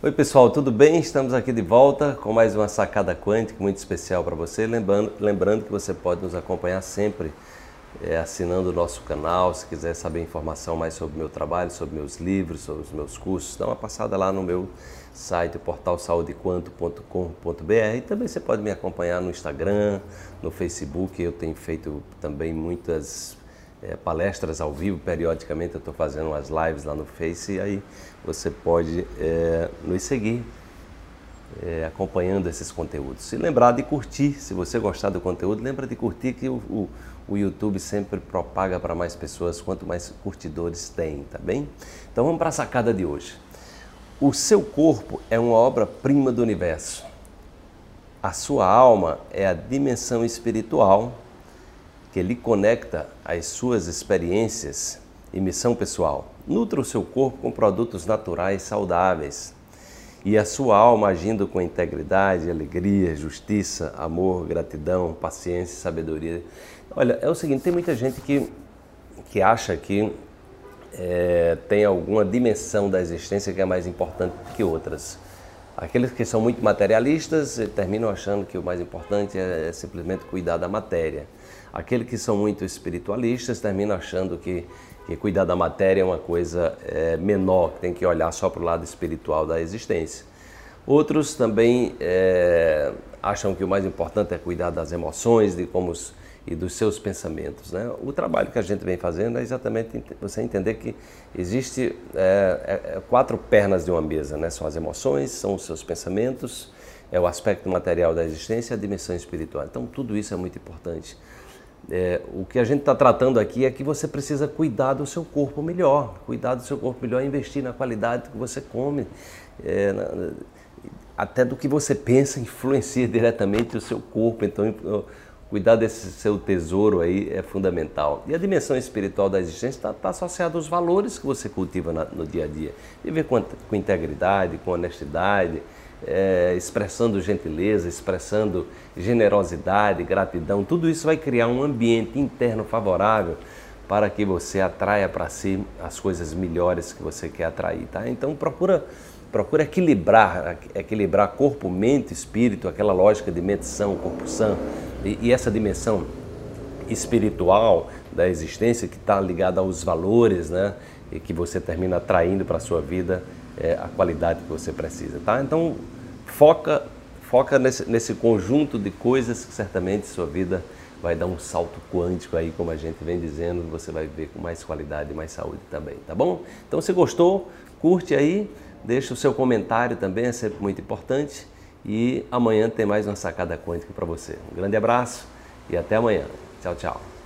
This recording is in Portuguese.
Oi pessoal, tudo bem? Estamos aqui de volta com mais uma sacada quântica muito especial para você. Lembrando, lembrando que você pode nos acompanhar sempre é, assinando o nosso canal. Se quiser saber informação mais sobre o meu trabalho, sobre meus livros, sobre os meus cursos, dá uma passada lá no meu site, portalsaudequanto.com.br. Também você pode me acompanhar no Instagram, no Facebook. Eu tenho feito também muitas é, palestras ao vivo, periodicamente eu estou fazendo umas lives lá no Face e aí você pode é, nos seguir é, acompanhando esses conteúdos. E lembrar de curtir, se você gostar do conteúdo, lembra de curtir que o, o, o YouTube sempre propaga para mais pessoas quanto mais curtidores tem, tá bem? Então vamos para a sacada de hoje. O seu corpo é uma obra-prima do universo. A sua alma é a dimensão espiritual que lhe conecta às suas experiências e missão pessoal. Nutra o seu corpo com produtos naturais saudáveis e a sua alma agindo com integridade, alegria, justiça, amor, gratidão, paciência sabedoria. Olha, é o seguinte: tem muita gente que, que acha que é, tem alguma dimensão da existência que é mais importante que outras. Aqueles que são muito materialistas eh, terminam achando que o mais importante é, é simplesmente cuidar da matéria. Aqueles que são muito espiritualistas terminam achando que, que cuidar da matéria é uma coisa é, menor, que tem que olhar só para o lado espiritual da existência. Outros também é, acham que o mais importante é cuidar das emoções de como os, e dos seus pensamentos. Né? O trabalho que a gente vem fazendo é exatamente você entender que existe é, é, quatro pernas de uma mesa, né? São as emoções, são os seus pensamentos, é o aspecto material da existência e a dimensão espiritual. Então tudo isso é muito importante. É, o que a gente está tratando aqui é que você precisa cuidar do seu corpo melhor. Cuidar do seu corpo melhor, investir na qualidade que você come. É, na, até do que você pensa influencia diretamente o seu corpo. Então, cuidar desse seu tesouro aí é fundamental. E a dimensão espiritual da existência está tá associada aos valores que você cultiva na, no dia a dia. Viver com, com integridade, com honestidade, é, expressando gentileza, expressando generosidade, gratidão, tudo isso vai criar um ambiente interno favorável para que você atraia para si as coisas melhores que você quer atrair, tá? Então procura procura equilibrar, equilibrar corpo, mente, espírito, aquela lógica de mente sã, corpo sã e, e essa dimensão espiritual da existência que está ligada aos valores, né? E que você termina atraindo para a sua vida é, a qualidade que você precisa, tá? Então, foca, foca nesse, nesse conjunto de coisas que certamente sua vida vai dar um salto quântico aí, como a gente vem dizendo, você vai ver com mais qualidade e mais saúde também, tá bom? Então, se gostou, curte aí, deixa o seu comentário também, é sempre muito importante. E amanhã tem mais uma sacada quântica para você. Um grande abraço e até amanhã. Tchau, tchau.